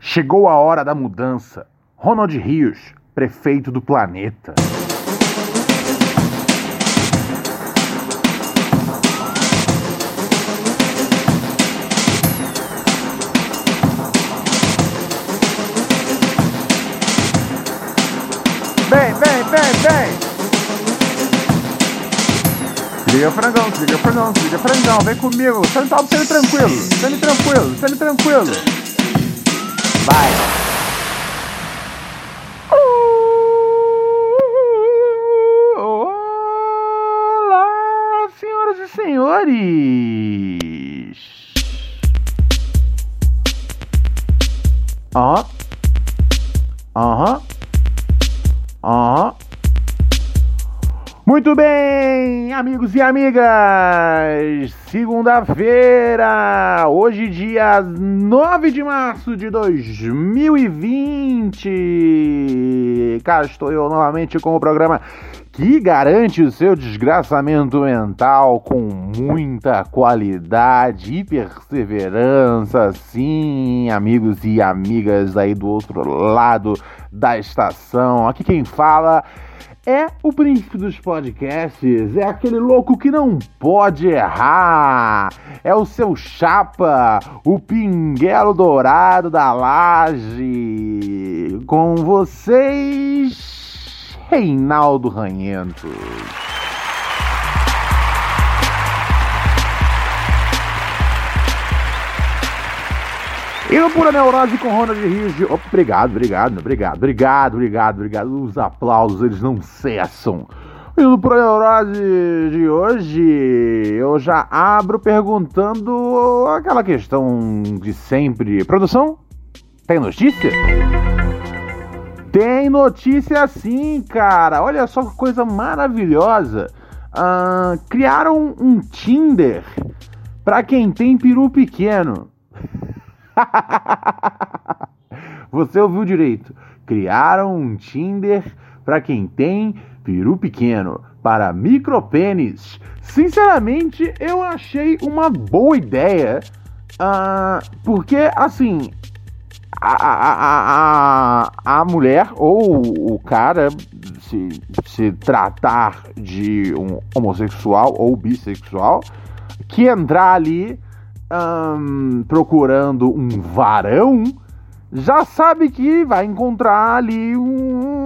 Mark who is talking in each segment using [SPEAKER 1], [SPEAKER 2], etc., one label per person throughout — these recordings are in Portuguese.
[SPEAKER 1] Chegou a hora da mudança. Ronald Rios, prefeito do planeta. Vem, vem, vem, vem! Liga frangão, liga frangão, liga frangão, vem comigo, sendo tranquilo, sendo tranquilo, sendo tranquilo. Vai! Olá, senhoras e senhores! Aham. Aham. Muito bem, amigos e amigas! Segunda-feira, hoje, dia 9 de março de 2020. Cá estou eu novamente com o programa que garante o seu desgraçamento mental com muita qualidade e perseverança. Sim, amigos e amigas aí do outro lado da estação. Aqui quem fala é o príncipe dos podcasts, é aquele louco que não pode errar, é o seu chapa, o pinguelo dourado da laje. Com vocês, Reinaldo Ranhento. E no Pura Neurose com Ronald Rios. Obrigado, obrigado, obrigado, obrigado, obrigado, obrigado. Os aplausos, eles não cessam. E no Pura Neurose de hoje, eu já abro perguntando aquela questão de sempre. Produção, tem notícia? Tem notícia sim, cara. Olha só que coisa maravilhosa. Ah, criaram um Tinder para quem tem peru pequeno. Você ouviu direito. Criaram um Tinder para quem tem peru pequeno, para micropênis. Sinceramente, eu achei uma boa ideia. ah, porque, assim, a, a, a, a mulher ou o cara se, se tratar de um homossexual ou bissexual que entrar ali procurando um varão já sabe que vai encontrar ali um,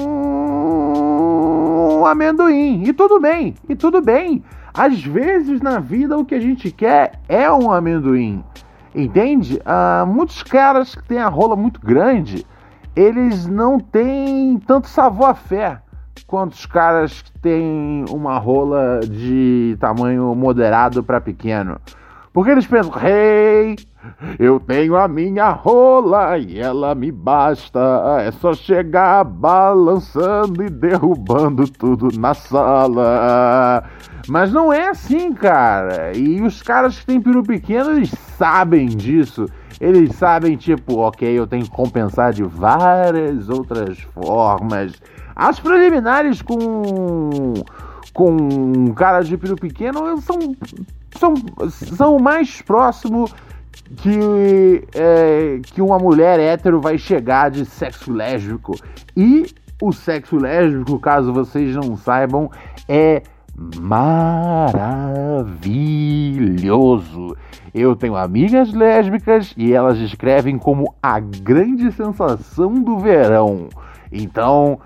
[SPEAKER 1] um amendoim. E tudo bem, e tudo bem. Às vezes na vida o que a gente quer é um amendoim. Entende? Ah, muitos caras que têm a rola muito grande, eles não têm tanto savoir-faire quanto os caras que têm uma rola de tamanho moderado para pequeno. Porque eles pensam, hey, eu tenho a minha rola e ela me basta. É só chegar balançando e derrubando tudo na sala. Mas não é assim, cara. E os caras que têm peru pequeno, eles sabem disso. Eles sabem, tipo, ok, eu tenho que compensar de várias outras formas. As preliminares com com um cara de peru pequeno são são, são o mais próximo que, é, que uma mulher hétero vai chegar de sexo lésbico. E o sexo lésbico, caso vocês não saibam, é maravilhoso. Eu tenho amigas lésbicas e elas descrevem como a grande sensação do verão. Então,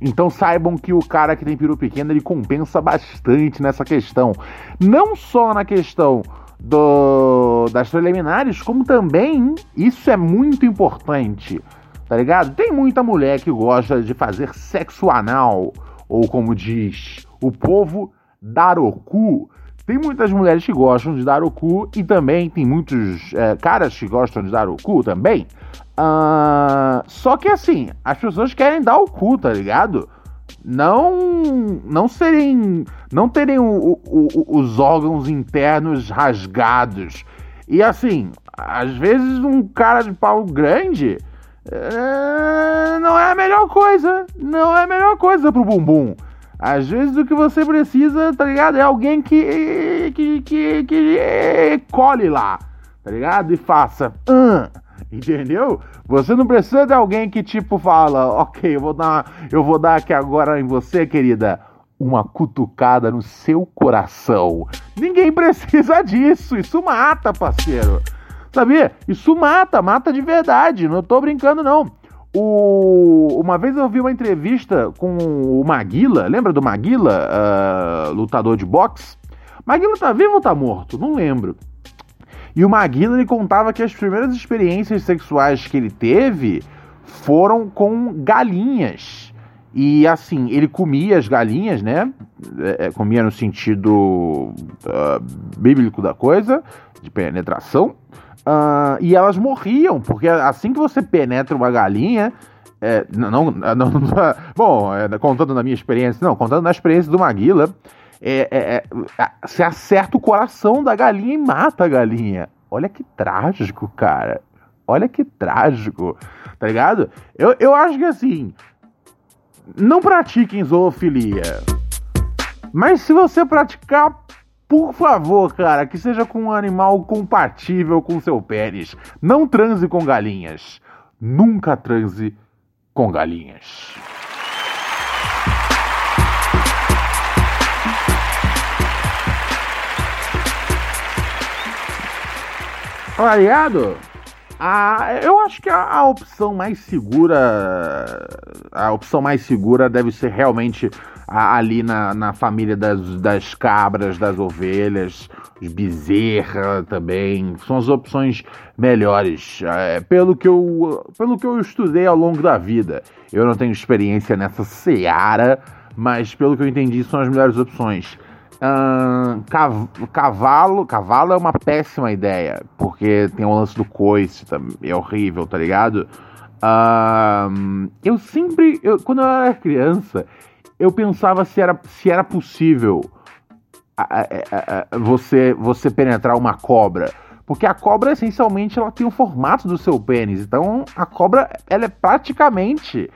[SPEAKER 1] Então saibam que o cara que tem peru pequeno ele compensa bastante nessa questão. Não só na questão do, das preliminares, como também isso é muito importante. Tá ligado? Tem muita mulher que gosta de fazer sexo anal, ou como diz o povo, dar o cu. Tem muitas mulheres que gostam de dar o cu e também tem muitos é, caras que gostam de dar o cu também. Uh, só que assim, as pessoas querem dar o cu, tá ligado? Não, não serem, não terem o, o, os órgãos internos rasgados. E assim, às vezes um cara de pau grande é, não é a melhor coisa. Não é a melhor coisa pro bumbum. Às vezes o que você precisa, tá ligado? É alguém que. que. que, que colhe lá, tá ligado? E faça. Uh, entendeu? Você não precisa de alguém que tipo fala, ok, eu vou dar, eu vou dar aqui agora em você, querida, uma cutucada no seu coração. Ninguém precisa disso. Isso mata, parceiro. Sabia? Isso mata, mata de verdade. Não tô brincando, não. O... Uma vez eu vi uma entrevista com o Maguila, lembra do Maguila, uh, lutador de boxe? Maguila tá vivo ou tá morto? Não lembro. E o Maguila ele contava que as primeiras experiências sexuais que ele teve foram com galinhas. E assim, ele comia as galinhas, né? É, é comia no sentido uh, bíblico da coisa, de penetração. Uh, e elas morriam, porque assim que você penetra uma galinha. É, não, não, não, bom, é, contando na minha experiência, não, contando na experiência do Maguila, é, é, é você acerta o coração da galinha e mata a galinha. Olha que trágico, cara. Olha que trágico, tá ligado? Eu, eu acho que assim, não pratiquem zoofilia. Mas se você praticar, por favor, cara, que seja com um animal compatível com seu pênis. Não transe com galinhas. Nunca transe com galinhas. Tá ligado? Ah, eu acho que a, a, opção mais segura. A opção mais segura deve ser realmente ali na, na família das, das cabras, das ovelhas, os bezerra também, são as opções melhores. É, pelo, que eu, pelo que eu estudei ao longo da vida, eu não tenho experiência nessa seara, mas pelo que eu entendi, são as melhores opções. Uh, cavalo, cavalo é uma péssima ideia, porque tem o lance do coice, é horrível, tá ligado? Uh, eu sempre, eu, quando eu era criança, eu pensava se era, se era possível a, a, a, você, você penetrar uma cobra. Porque a cobra, essencialmente, ela tem o formato do seu pênis. Então, a cobra, ela é praticamente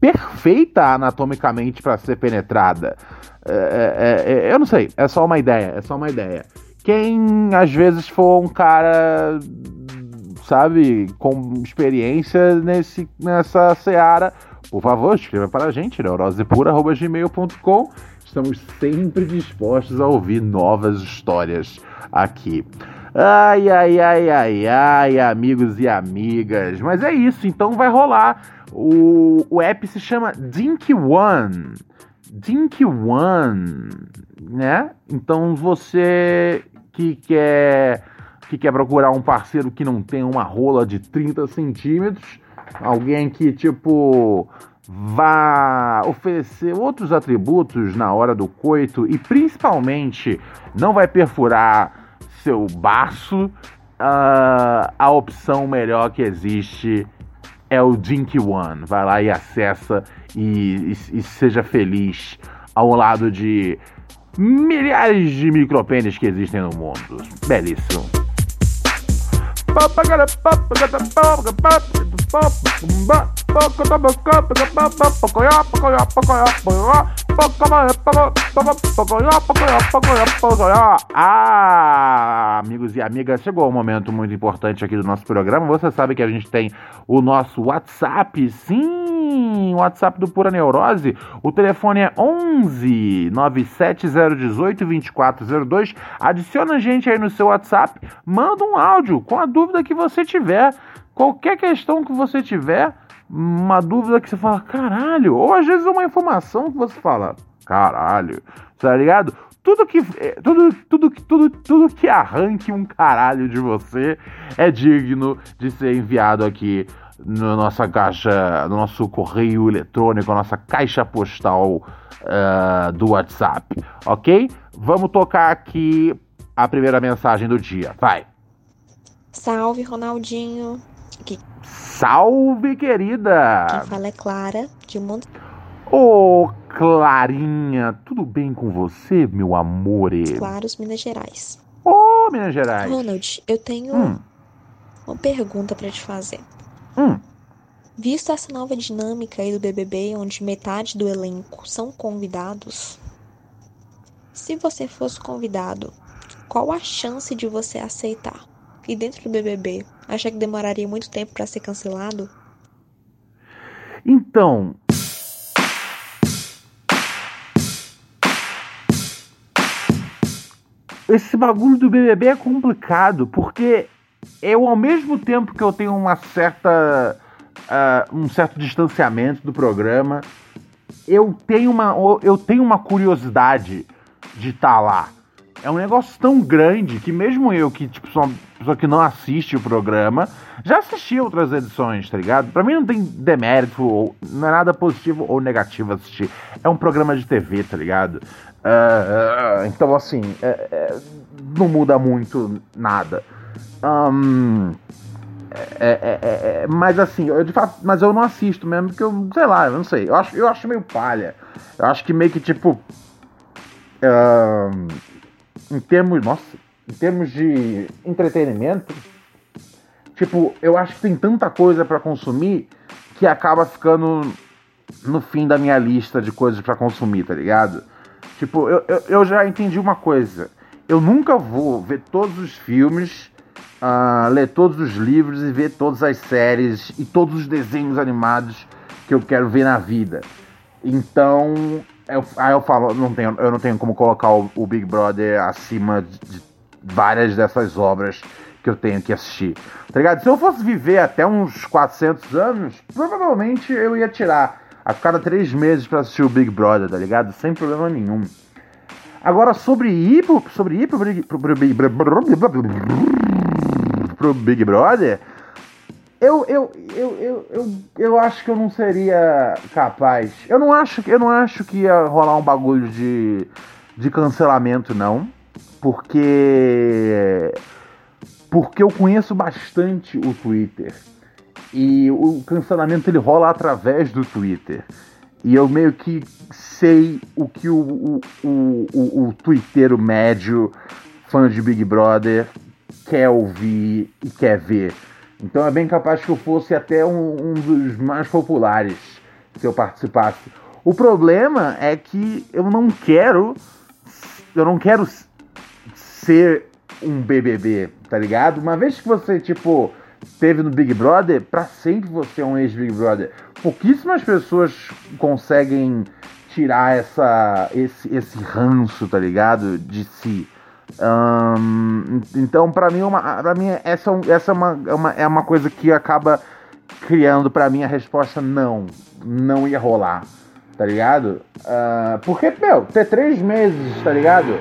[SPEAKER 1] perfeita anatomicamente para ser penetrada. É, é, é, eu não sei, é só uma ideia, é só uma ideia. Quem, às vezes, for um cara, sabe, com experiência nesse, nessa seara por favor, escreva para a gente, neurosepura.gmail.com. Estamos sempre dispostos a ouvir novas histórias aqui. Ai, ai, ai, ai, ai, amigos e amigas. Mas é isso, então vai rolar. O, o app se chama Dink One. Dink One, né? Então você que quer que quer procurar um parceiro que não tem uma rola de 30 centímetros Alguém que, tipo, vá oferecer outros atributos na hora do coito e principalmente não vai perfurar seu baço, uh, a opção melhor que existe é o Dink One. Vai lá e acessa e, e, e seja feliz ao lado de milhares de micropênis que existem no mundo. Belíssimo. Ah, amigos e amigas, chegou um momento muito importante aqui do nosso programa. Você sabe que a gente tem o nosso WhatsApp, sim, WhatsApp do Pura Neurose. O telefone é 11 97018 2402. Adiciona a gente aí no seu WhatsApp, manda um áudio com a dúvida que você tiver. Qualquer questão que você tiver, uma dúvida que você fala, caralho, ou às vezes uma informação que você fala, caralho, tá ligado? Tudo que, eh, tudo, tudo, tudo, tudo que arranque um caralho de você é digno de ser enviado aqui na nossa caixa, no nosso correio eletrônico, nossa caixa postal uh, do WhatsApp, ok? Vamos tocar aqui a primeira mensagem do dia. Vai.
[SPEAKER 2] Salve, Ronaldinho. Que...
[SPEAKER 1] Salve, querida.
[SPEAKER 2] Quem fala é Clara, de Monte.
[SPEAKER 1] Ô, oh, Clarinha, tudo bem com você, meu amor?
[SPEAKER 2] Claros, Minas Gerais.
[SPEAKER 1] Ô, oh, Minas Gerais.
[SPEAKER 2] Ronald, eu tenho hum. uma pergunta para te fazer.
[SPEAKER 1] Hum.
[SPEAKER 2] Visto essa nova dinâmica aí do BBB, onde metade do elenco são convidados, se você fosse convidado, qual a chance de você aceitar? E dentro do BBB, acha que demoraria muito tempo para ser cancelado?
[SPEAKER 1] Então, esse bagulho do BBB é complicado, porque eu, ao mesmo tempo que eu tenho uma certa uh, um certo distanciamento do programa. Eu tenho uma, eu tenho uma curiosidade de estar tá lá. É um negócio tão grande que mesmo eu, que tipo, sou uma pessoa que não assiste o programa, já assisti outras edições, tá ligado? Pra mim não tem demérito, ou, não é nada positivo ou negativo assistir. É um programa de TV, tá ligado? Uh, uh, então, assim, é, é, não muda muito nada. Um, é, é, é, é, mas assim, eu de fato, mas eu não assisto mesmo, porque eu, sei lá, eu não sei. Eu acho, eu acho meio palha. Eu acho que meio que tipo. Em termos. Nossa, em termos de entretenimento, tipo, eu acho que tem tanta coisa para consumir que acaba ficando no fim da minha lista de coisas para consumir, tá ligado? Tipo, eu, eu, eu já entendi uma coisa. Eu nunca vou ver todos os filmes uh, ler todos os livros e ver todas as séries e todos os desenhos animados que eu quero ver na vida. Então, eu, aí eu falo, não tenho, eu não tenho como colocar o, o Big Brother acima de, de várias dessas obras que eu tenho que assistir. Tá ligado? Se eu fosse viver até uns 400 anos, provavelmente eu ia tirar a cada três meses para assistir o Big Brother, tá ligado? Sem problema nenhum. Agora, sobre ir pro, sobre ir pro, pro, pro, pro Big Brother, eu, eu, eu, eu, eu, eu acho que eu não seria capaz. Eu não acho, eu não acho que ia rolar um bagulho de, de cancelamento, não. Porque. Porque eu conheço bastante o Twitter. E o cancelamento ele rola através do Twitter. E eu meio que sei o que o, o, o, o, o médio, fã de Big Brother, quer ouvir e quer ver. Então é bem capaz que eu fosse até um, um dos mais populares se eu participasse. O problema é que eu não quero. Eu não quero ser um BBB, tá ligado? Uma vez que você, tipo, teve no Big Brother, pra sempre você é um ex-Big Brother. Pouquíssimas pessoas conseguem tirar essa, esse, esse ranço, tá ligado? De si. Então, para mim, uma, pra mim essa, essa é, uma, é, uma, é uma coisa que acaba criando para mim a resposta não. Não ia rolar, tá ligado? Uh, porque, meu, ter três meses, tá ligado?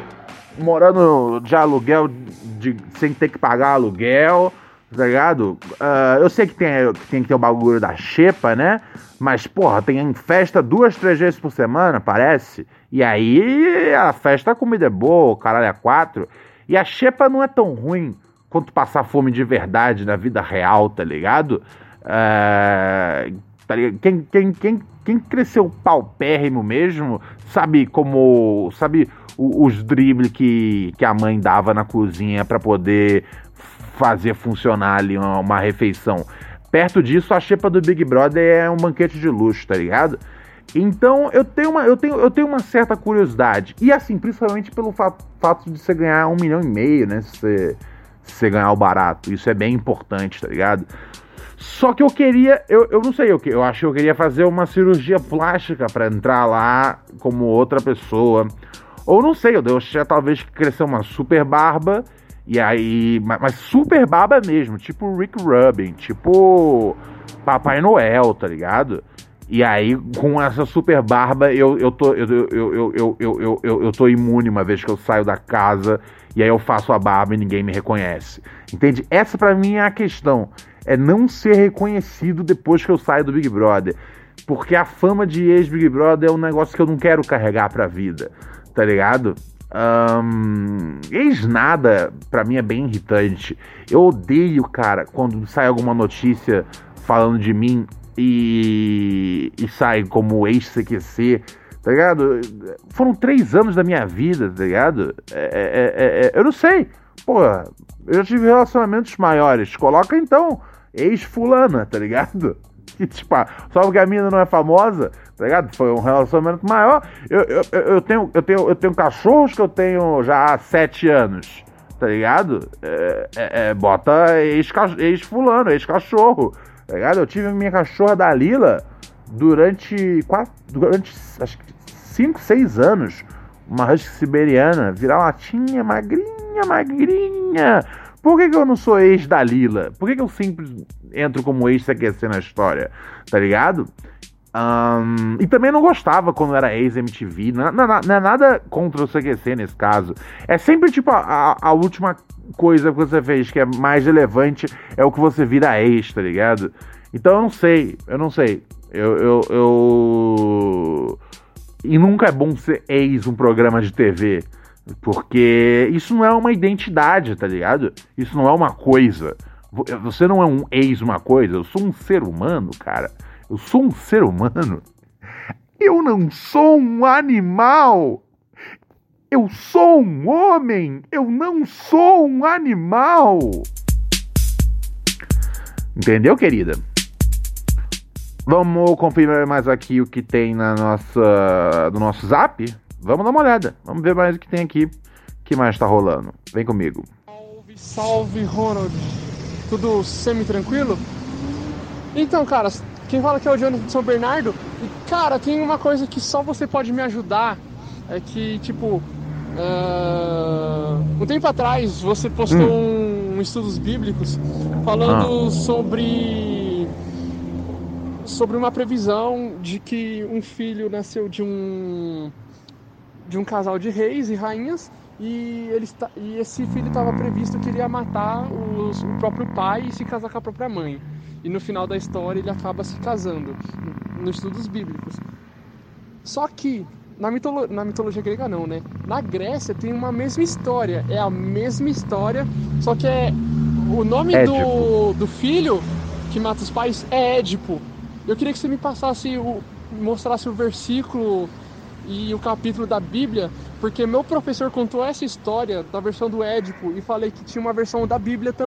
[SPEAKER 1] Morando de aluguel, de, sem ter que pagar aluguel, tá ligado? Uh, eu sei que tem, que tem que ter o bagulho da xepa, né? Mas, porra, tem festa duas, três vezes por semana, parece. E aí a festa, a comida é boa, o caralho é quatro. E a xepa não é tão ruim quanto passar fome de verdade na vida real, tá ligado? É, tá ligado? Quem, quem, quem, quem cresceu paupérrimo mesmo, sabe como. Sabe os dribles que, que a mãe dava na cozinha para poder fazer funcionar ali uma, uma refeição. Perto disso, a xepa do Big Brother é um banquete de luxo, tá ligado? Então eu tenho uma, eu tenho, eu tenho uma certa curiosidade. E assim, principalmente pelo fato, fato de você ganhar um milhão e meio, né? Se você, se você ganhar o barato. Isso é bem importante, tá ligado? Só que eu queria, eu, eu não sei o que, eu acho que eu queria fazer uma cirurgia plástica para entrar lá como outra pessoa. Ou não sei, eu deixei talvez crescer uma super barba. E aí. Mas, super barba mesmo, tipo Rick Rubin, tipo Papai Noel, tá ligado? E aí, com essa super barba, eu, eu, tô, eu, eu, eu, eu, eu, eu, eu tô imune uma vez que eu saio da casa e aí eu faço a barba e ninguém me reconhece. Entende? Essa para mim é a questão. é não ser reconhecido depois que eu saio do Big Brother. Porque a fama de ex-Big Brother é um negócio que eu não quero carregar pra vida, tá ligado? Um, ex-nada, pra mim, é bem irritante. Eu odeio, cara, quando sai alguma notícia falando de mim e, e sai como ex-CQC, tá ligado? Foram três anos da minha vida, tá ligado? É, é, é, é eu não sei. Pô, eu já tive relacionamentos maiores. Coloca então ex-fulana, tá ligado? Que, tipo, só porque a mina não é famosa, tá ligado? Foi um relacionamento maior. Eu, eu, eu, tenho, eu, tenho, eu tenho cachorros que eu tenho já há sete anos, tá ligado? É, é, é, bota ex-fulano, ex-cachorro, tá ligado? Eu tive minha cachorra da Lila durante quatro, durante acho que cinco, seis anos. Uma husky siberiana, virar latinha, magrinha, magrinha. Por que, que eu não sou ex da Lila? Por que, que eu sempre entro como ex-CQC na história? Tá ligado? Um, e também não gostava quando era ex-MTV. Não, é nada contra o CQC nesse caso. É sempre tipo a, a, a, última coisa que você fez que é mais relevante é o que você vira ex, tá ligado? Então eu não sei, eu não sei. Eu. eu, eu... E nunca é bom ser ex um programa de TV. Porque isso não é uma identidade, tá ligado? Isso não é uma coisa. Você não é um ex uma coisa, eu sou um ser humano, cara. Eu sou um ser humano. Eu não sou um animal. Eu sou um homem. Eu não sou um animal. Entendeu, querida? Vamos conferir mais aqui o que tem na nossa, no nosso zap? Vamos dar uma olhada. Vamos ver mais o que tem aqui. O que mais tá rolando? Vem comigo.
[SPEAKER 3] Salve, salve, Ronald. Tudo semi-tranquilo? Então, cara, quem fala que é o Jonathan de São Bernardo. E, cara, tem uma coisa que só você pode me ajudar. É que, tipo, uh, um tempo atrás você postou hum. um, um, estudos bíblicos falando ah. sobre sobre uma previsão de que um filho nasceu de um de um casal de reis e rainhas e, ele, e esse filho estava previsto que ele ia matar os, o próprio pai e se casar com a própria mãe e no final da história ele acaba se casando, nos estudos bíblicos. Só que na, mitolo na mitologia grega não, né? Na Grécia tem uma mesma história, é a mesma história, só que é o nome do, do filho que mata os pais é Édipo. Eu queria que você me passasse o mostrasse o versículo e o capítulo da Bíblia, porque meu professor contou essa história da versão do Édipo e falei que tinha uma versão da Bíblia também.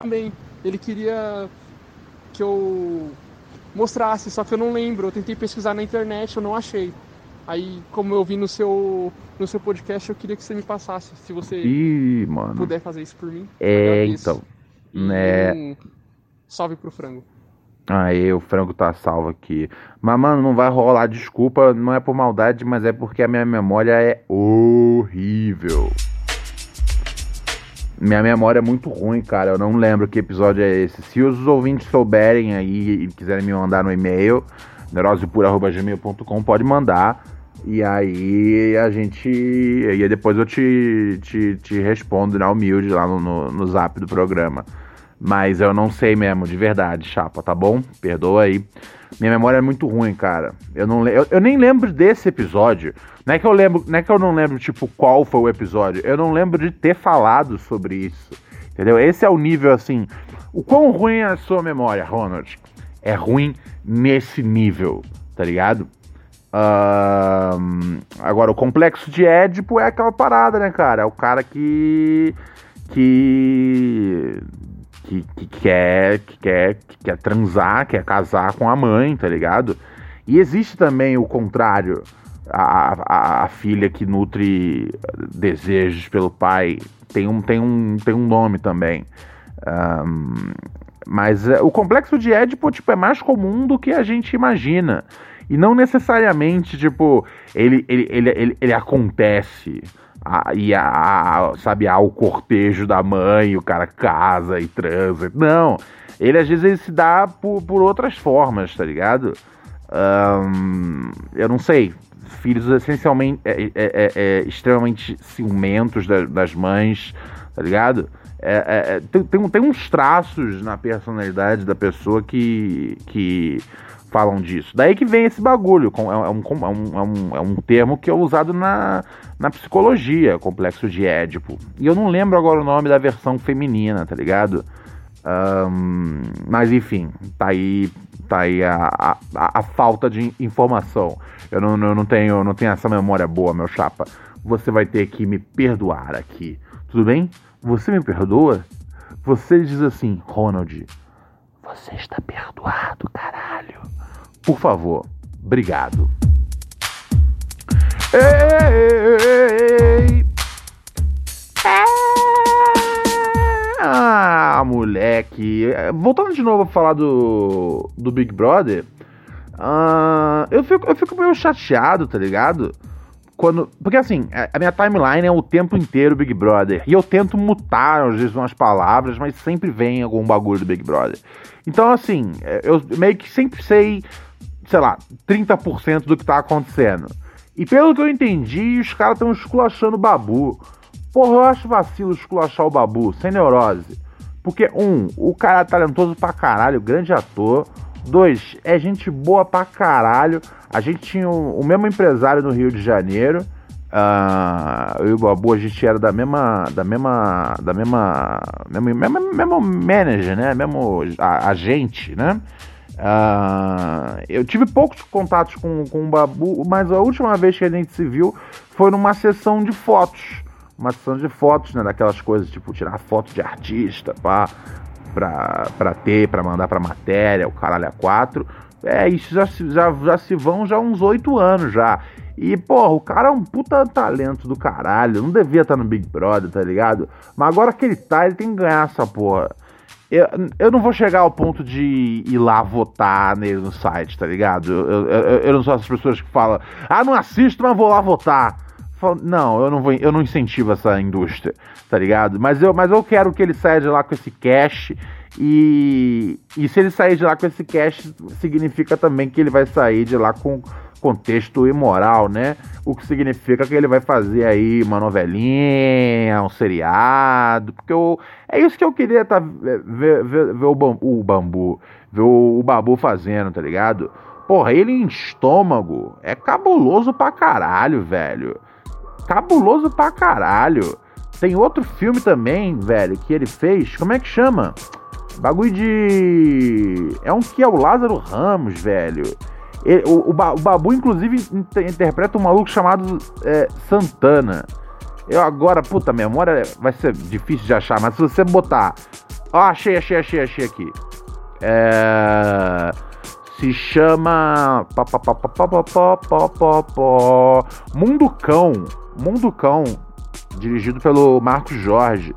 [SPEAKER 3] Também, ele queria que eu mostrasse, só que eu não lembro. Eu tentei pesquisar na internet, eu não achei. Aí, como eu vi no seu, no seu podcast, eu queria que você me passasse, se você
[SPEAKER 1] Ih,
[SPEAKER 3] puder fazer isso por mim.
[SPEAKER 1] É, então. Né?
[SPEAKER 3] Um salve pro frango.
[SPEAKER 1] Aí, o frango tá salvo aqui. Mas, mano, não vai rolar desculpa, não é por maldade, mas é porque a minha memória é horrível. Minha memória é muito ruim, cara. Eu não lembro que episódio é esse. Se os ouvintes souberem aí e quiserem me mandar no e-mail, neurosepura.gmail.com, pode mandar. E aí a gente. E aí depois eu te, te, te respondo na humilde lá no, no, no zap do programa. Mas eu não sei mesmo, de verdade, chapa, tá bom? Perdoa aí. Minha memória é muito ruim, cara. Eu, não, eu, eu nem lembro desse episódio. Não é que eu lembro, não é que eu não lembro tipo qual foi o episódio. Eu não lembro de ter falado sobre isso. Entendeu? Esse é o nível assim. O quão ruim é a sua memória, Ronald? É ruim nesse nível, tá ligado? Agora, o complexo de Édipo é aquela parada, né, cara? É o cara que. que. que, que quer, que, quer, que quer transar, quer casar com a mãe, tá ligado? E existe também o contrário a, a, a, filha que nutre desejos pelo pai tem um, tem um, tem um nome também. Um, Mas é, o complexo de Édipo, tipo, é mais comum do que a gente imagina. E não necessariamente, tipo, ele, ele, ele, ele, ele acontece. A, e a, a, sabe, há o cortejo da mãe, o cara casa e transa. Não. Ele às vezes ele se dá por, por outras formas, tá ligado? Um, eu não sei. Filhos essencialmente é, é, é, é extremamente ciumentos das, das mães, tá ligado? É, é, tem, tem, tem, uns traços na personalidade da pessoa que, que falam disso. Daí que vem esse bagulho. É, é um, é um, é um, é um termo que é usado na, na psicologia, complexo de Édipo. E eu não lembro agora o nome da versão feminina, tá ligado? Um, mas enfim, tá aí, tá aí a, a, a, falta de informação. Eu não, eu não, tenho, não tenho essa memória boa, meu chapa. Você vai ter que me perdoar aqui. Tudo bem? Você me perdoa? Você diz assim, Ronald, você está perdoado, caralho. Por favor, obrigado. Ei, ei, ei, ah, moleque. Voltando de novo a falar do, do Big Brother, uh, eu, fico, eu fico meio chateado, tá ligado? quando. Porque assim, a minha timeline é o tempo inteiro Big Brother. E eu tento mutar, às vezes, umas palavras, mas sempre vem algum bagulho do Big Brother. Então, assim, é, eu meio que sempre sei, sei lá, 30% do que tá acontecendo. E pelo que eu entendi, os caras estão esculachando o babu. Porra, eu acho vacilo esculachar o babu, sem neurose. Porque, um, o cara é talentoso pra caralho, grande ator. Dois, é gente boa pra caralho. A gente tinha o, o mesmo empresário no Rio de Janeiro. Uh, eu e o Babu, a gente era da mesma. Da mesma. Da mesma. Mesmo, mesmo, mesmo manager, né? Mesmo agente, né? Uh, eu tive poucos contatos com, com o Babu, mas a última vez que a gente se viu foi numa sessão de fotos. Uma sessão de fotos, né? Daquelas coisas, tipo, tirar foto de artista, pá pra, pra ter, pra mandar pra matéria, o caralho a quatro. É, isso já, já, já se vão já uns oito anos já. E, porra, o cara é um puta talento do caralho. Não devia estar no Big Brother, tá ligado? Mas agora que ele tá, ele tem que ganhar essa porra. Eu, eu não vou chegar ao ponto de ir lá votar nele no site, tá ligado? Eu, eu, eu não sou essas pessoas que falam, ah, não assisto, mas vou lá votar. Não, eu não vou, eu não incentivo essa indústria, tá ligado? Mas eu, mas eu quero que ele saia de lá com esse cash e, e se ele sair de lá com esse cash, significa também que ele vai sair de lá com contexto imoral, né? O que significa que ele vai fazer aí uma novelinha, um seriado, porque eu, é isso que eu queria tá, ver, ver, ver o, bambu, o bambu, ver o, o babu fazendo, tá ligado? Porra, ele em estômago é cabuloso pra caralho, velho cabuloso pra caralho. Tem outro filme também, velho, que ele fez. Como é que chama? Bagulho de. É um que é o Lázaro Ramos, velho. Ele, o, o, o, Babu, inclusive, inter interpreta um maluco chamado é, Santana. Eu agora, puta, memória vai ser difícil de achar, mas se você botar. Ó, achei, achei, achei, achei aqui. É se chama Mundo Cão. Mundo Cão, dirigido pelo Marcos Jorge.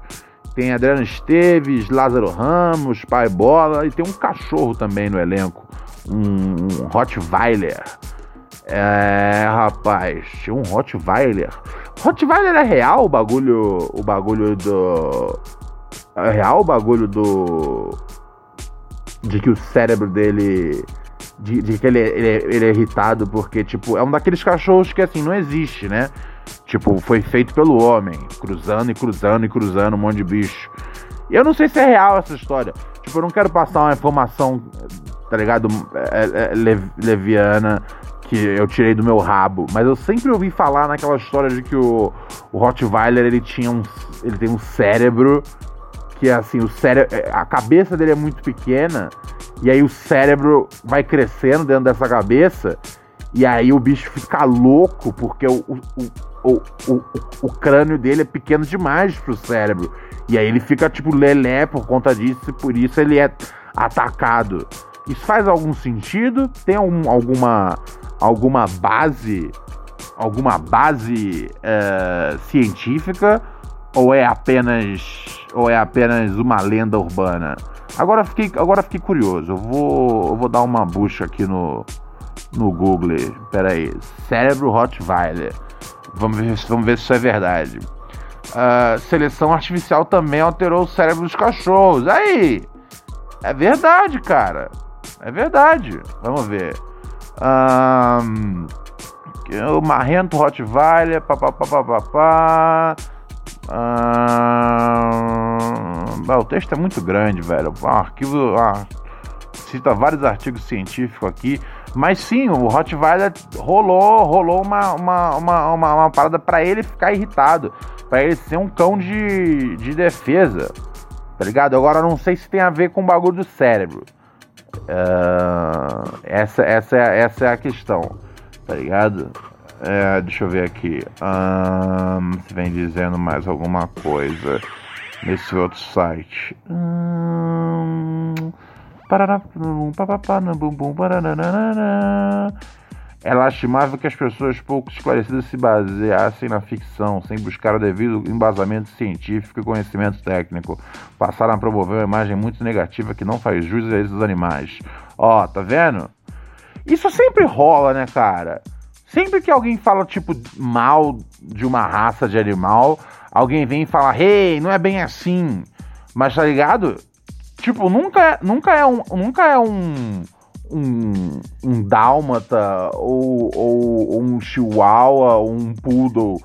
[SPEAKER 1] Tem Adriano Esteves, Lázaro Ramos, Pai Bola e tem um cachorro também no elenco, um, Rottweiler. É, rapaz, um Rottweiler. Rottweiler é real o bagulho, o bagulho do é real o bagulho do de que o cérebro dele de, de que ele, ele, ele, é irritado porque, tipo, é um daqueles cachorros que, assim, não existe, né? Tipo, foi feito pelo homem, cruzando e cruzando e cruzando um monte de bicho. E eu não sei se é real essa história. Tipo, eu não quero passar uma informação, tá ligado? É, é, lev leviana que eu tirei do meu rabo. Mas eu sempre ouvi falar naquela história de que o, o Rottweiler ele tinha um. ele tem um cérebro que assim, o cérebro. A cabeça dele é muito pequena e aí o cérebro vai crescendo dentro dessa cabeça. E aí o bicho fica louco porque o, o, o, o, o crânio dele é pequeno demais pro cérebro. E aí ele fica tipo lelé por conta disso e por isso ele é atacado. Isso faz algum sentido? Tem algum, alguma, alguma base, alguma base uh, científica? Ou é apenas. Ou é apenas uma lenda urbana? Agora fiquei, agora fiquei curioso. Eu vou, eu vou dar uma busca aqui no, no Google. Pera aí. Cérebro Rottweiler. Vamos ver, vamos ver se isso é verdade. Uh, seleção artificial também alterou o cérebro dos cachorros. Aí! É verdade, cara. É verdade. Vamos ver. Um, o Marrento Rottweiler. Papapá. Um, o texto é muito grande, velho. O arquivo. Ah, cita vários artigos científicos aqui. Mas sim, o Rottweiler rolou, rolou uma, uma, uma, uma, uma parada para ele ficar irritado. para ele ser um cão de, de defesa. Tá ligado? Agora não sei se tem a ver com o bagulho do cérebro. Uh, essa, essa, é, essa é a questão. Tá ligado? É, deixa eu ver aqui. Um, se vem dizendo mais alguma coisa nesse outro site. Um, é lastimável que as pessoas pouco esclarecidas se baseassem na ficção, sem buscar o devido embasamento científico e conhecimento técnico. Passaram a promover uma imagem muito negativa que não faz jus a esses animais. Ó, tá vendo? Isso sempre rola, né, cara? Sempre que alguém fala, tipo, mal de uma raça de animal, alguém vem e fala, hey, não é bem assim. Mas tá ligado? Tipo, nunca, nunca é um. Nunca é um. Um, um dálmata ou, ou, um chihuahua ou um poodle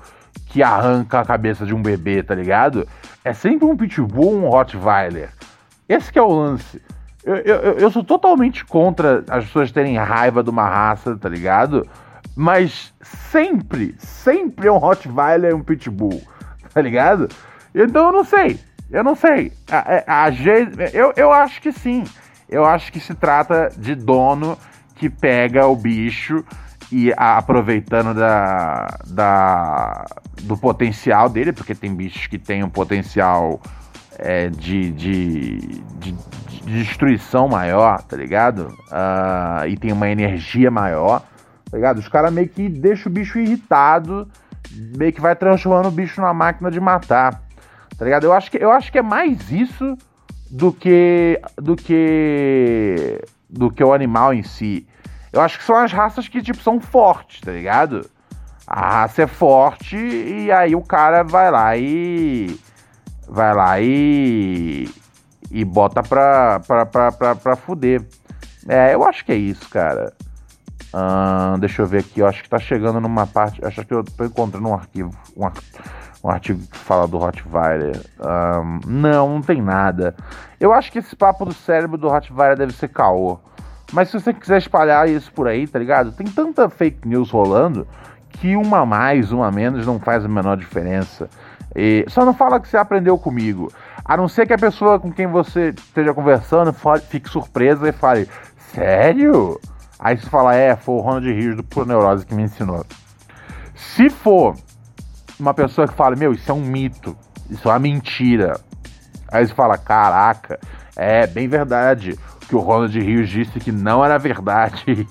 [SPEAKER 1] que arranca a cabeça de um bebê, tá ligado? É sempre um pitbull ou um rottweiler. Esse que é o lance. Eu, eu, eu sou totalmente contra as pessoas terem raiva de uma raça, tá ligado? Mas sempre, sempre é um rottweiler e um pitbull, tá ligado? Então eu não sei. Eu não sei. A, a, a, eu, eu acho que sim. Eu acho que se trata de dono que pega o bicho e a, aproveitando da, da, do potencial dele, porque tem bichos que têm um potencial é, de, de, de, de, destruição maior, tá ligado? Uh, e tem uma energia maior, tá ligado? Os caras meio que deixam o bicho irritado, meio que vai transformando o bicho numa máquina de matar. Tá ligado? Eu acho que, eu acho que é mais isso do que do que do que o animal em si. Eu acho que são as raças que tipo são fortes, tá ligado? A raça é forte e aí o cara vai lá e vai lá e e bota pra, pra, pra, pra, pra fuder. É, eu acho que é isso, cara. Deixa eu ver aqui, eu acho que tá chegando numa parte. Acho que eu tô encontrando um arquivo. Um, um artigo que fala do Rottweiler. Um, não, não tem nada. Eu acho que esse papo do cérebro do Rottweiler deve ser caô. Mas se você quiser espalhar isso por aí, tá ligado? Tem tanta fake news rolando que uma mais, uma menos não faz a menor diferença. E só não fala que você aprendeu comigo. A não ser que a pessoa com quem você esteja conversando fique surpresa e fale: Sério? Aí você fala: É, foi o Ronald Rios do Pura Neurose que me ensinou. Se for uma pessoa que fala, meu, isso é um mito, isso é uma mentira. Aí você fala, caraca, é bem verdade que o Ronald Rios disse que não era verdade.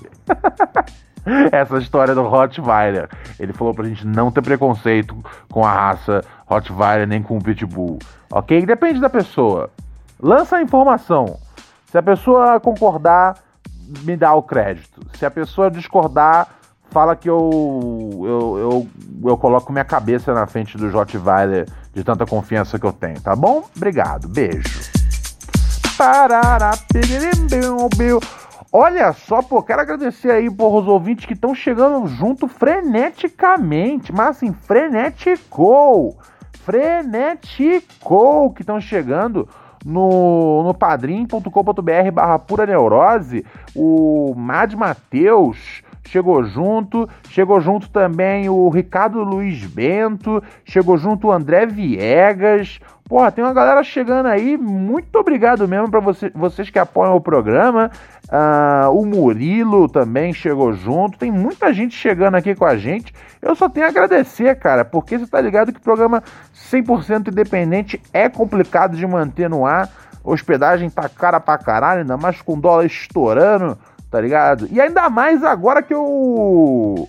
[SPEAKER 1] Essa história do Rottweiler. Ele falou pra gente não ter preconceito com a raça Rottweiler nem com o Pitbull. Ok? Depende da pessoa. Lança a informação. Se a pessoa concordar, me dá o crédito. Se a pessoa discordar, fala que eu, eu, eu, eu coloco minha cabeça na frente do Rottweiler de tanta confiança que eu tenho, tá bom? Obrigado, beijo. Olha só, pô, quero agradecer aí por os ouvintes que estão chegando junto freneticamente, mas assim, freneticou, freneticou que estão chegando no, no padrim.com.br barra pura neurose, o Mad Mateus, chegou junto, chegou junto também o Ricardo Luiz Bento, chegou junto o André Viegas. Porra, tem uma galera chegando aí. Muito obrigado mesmo para você, vocês que apoiam o programa. Uh, o Murilo também chegou junto. Tem muita gente chegando aqui com a gente. Eu só tenho a agradecer, cara, porque você tá ligado que o programa 100% independente é complicado de manter no ar. Hospedagem tá cara pra caralho, ainda mais com dólar estourando tá ligado? E ainda mais agora que eu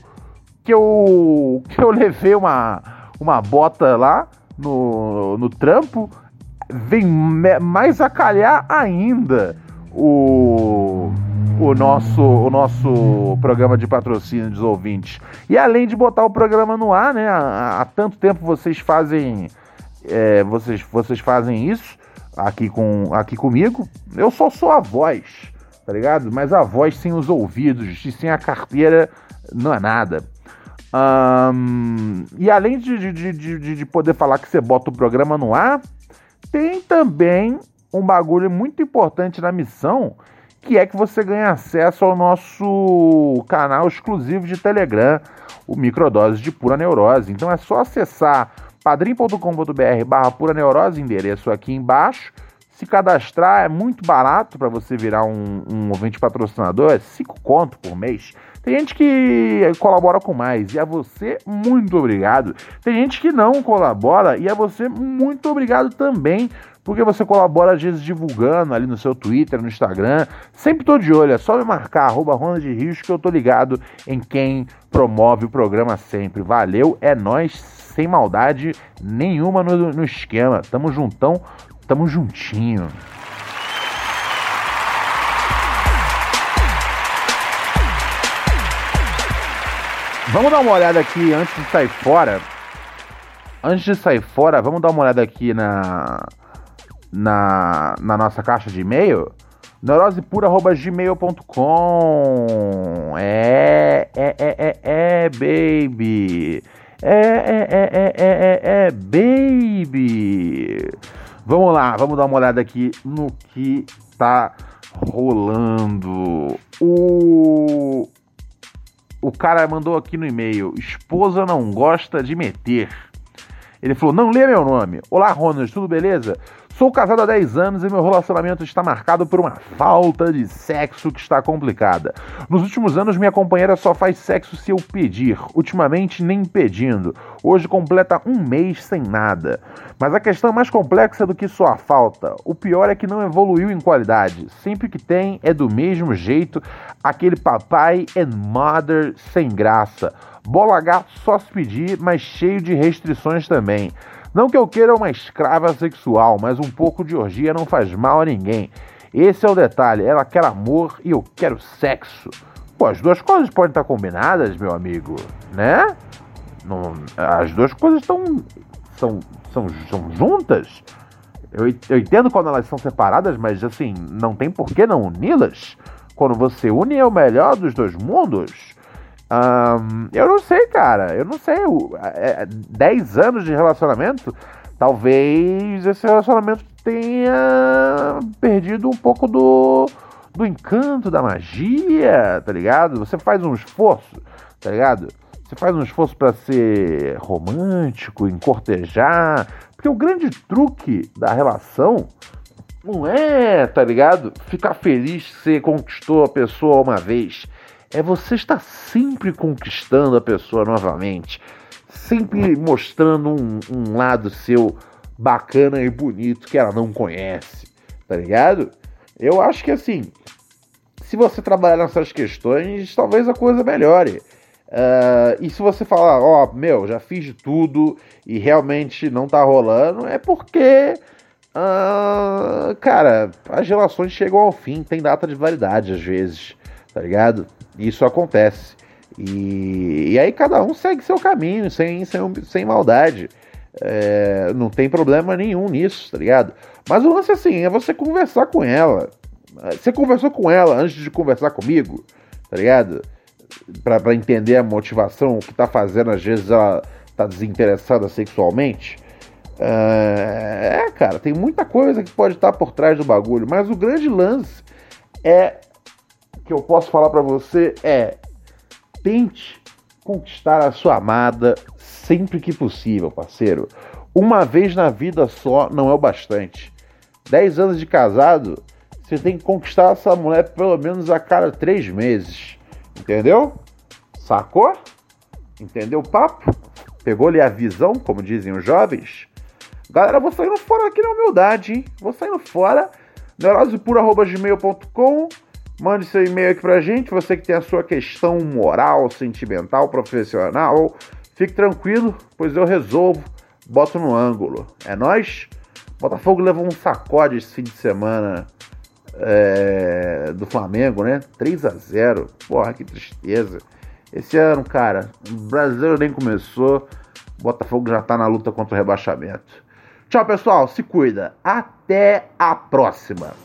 [SPEAKER 1] que eu que eu levei uma uma bota lá, no, no trampo, vem mais a calhar ainda o, o, nosso, o nosso programa de patrocínio dos ouvintes. E além de botar o programa no ar, né? Há, há tanto tempo vocês fazem. É, vocês, vocês fazem isso aqui, com, aqui comigo. Eu só sou a voz, tá ligado? Mas a voz sem os ouvidos e sem a carteira não é nada. Um, e além de, de, de, de poder falar que você bota o programa no ar, tem também um bagulho muito importante na missão, que é que você ganha acesso ao nosso canal exclusivo de Telegram, o Microdose de Pura Neurose. Então é só acessar padrim.com.br barra pura neurose, endereço aqui embaixo. Se cadastrar é muito barato para você virar um, um ouvinte patrocinador, é 5 conto por mês. Tem gente que colabora com mais e a você, muito obrigado. Tem gente que não colabora e a você, muito obrigado também. Porque você colabora às vezes divulgando ali no seu Twitter, no Instagram. Sempre tô de olho, é só me marcar, arroba Rios, que eu tô ligado em quem promove o programa sempre. Valeu, é nós sem maldade nenhuma no, no esquema. Tamo juntão, tamo juntinho. Vamos dar uma olhada aqui antes de sair fora. Antes de sair fora, vamos dar uma olhada aqui na na, na nossa caixa de e-mail. neurosepura@gmail.com. É, é, é, é, é, baby. É, é, é, é, é, é, é, baby. Vamos lá, vamos dar uma olhada aqui no que tá rolando. O o cara mandou aqui no e-mail: esposa não gosta de meter. Ele falou: não lê meu nome. Olá, Ronald, tudo beleza? Sou casado há 10 anos e meu relacionamento está marcado por uma falta de sexo que está complicada. Nos últimos anos, minha companheira só faz sexo se eu pedir, ultimamente nem pedindo. Hoje completa um mês sem nada. Mas a questão é mais complexa do que só a falta. O pior é que não evoluiu em qualidade. Sempre que tem, é do mesmo jeito, aquele papai and mother sem graça. Bola gato só se pedir, mas cheio de restrições também. Não que eu queira uma escrava sexual, mas um pouco de orgia não faz mal a ninguém. Esse é o detalhe. Ela quer amor e eu quero sexo. Pô, as duas coisas podem estar combinadas, meu amigo, né? Não, as duas coisas estão são, são, são juntas. Eu, eu entendo quando elas são separadas, mas assim, não tem por que não uni-las. Quando você une é o melhor dos dois mundos. Um, eu não sei, cara. Eu não sei. É, 10 é, anos de relacionamento, talvez esse relacionamento tenha perdido um pouco do, do encanto, da magia, tá ligado? Você faz um esforço, tá ligado? Você faz um esforço para ser romântico, encortejar. Porque o grande truque da relação não é, tá ligado? Ficar feliz que você conquistou a pessoa uma vez é você estar sempre conquistando a pessoa novamente, sempre mostrando um, um lado seu bacana e bonito que ela não conhece, tá ligado? Eu acho que assim, se você trabalhar nessas questões, talvez a coisa melhore. Uh, e se você falar, ó, oh, meu, já fiz de tudo e realmente não tá rolando, é porque, uh, cara, as relações chegam ao fim, tem data de validade às vezes, tá ligado? Isso acontece. E, e aí cada um segue seu caminho, sem, sem, sem maldade. É, não tem problema nenhum nisso, tá ligado? Mas o lance assim, é você conversar com ela. Você conversou com ela antes de conversar comigo, tá ligado? Pra, pra entender a motivação, o que tá fazendo, às vezes ela tá desinteressada sexualmente. É, é cara, tem muita coisa que pode estar tá por trás do bagulho, mas o grande lance é que eu posso falar para você é: tente conquistar a sua amada sempre que possível, parceiro. Uma vez na vida só não é o bastante. Dez anos de casado, você tem que conquistar essa mulher pelo menos a cada três meses. Entendeu? Sacou? Entendeu o papo? Pegou-lhe a visão, como dizem os jovens? Galera, vou saindo fora aqui na humildade, hein? Vou saindo fora. neurosepura.gmail.com Mande seu e-mail aqui pra gente, você que tem a sua questão moral, sentimental, profissional. Fique tranquilo, pois eu resolvo boto no ângulo. É nós. Botafogo levou um sacode esse fim de semana é, do Flamengo, né? 3 a 0 Porra, que tristeza. Esse ano, cara, o brasileiro nem começou. Botafogo já tá na luta contra o rebaixamento. Tchau, pessoal. Se cuida. Até a próxima.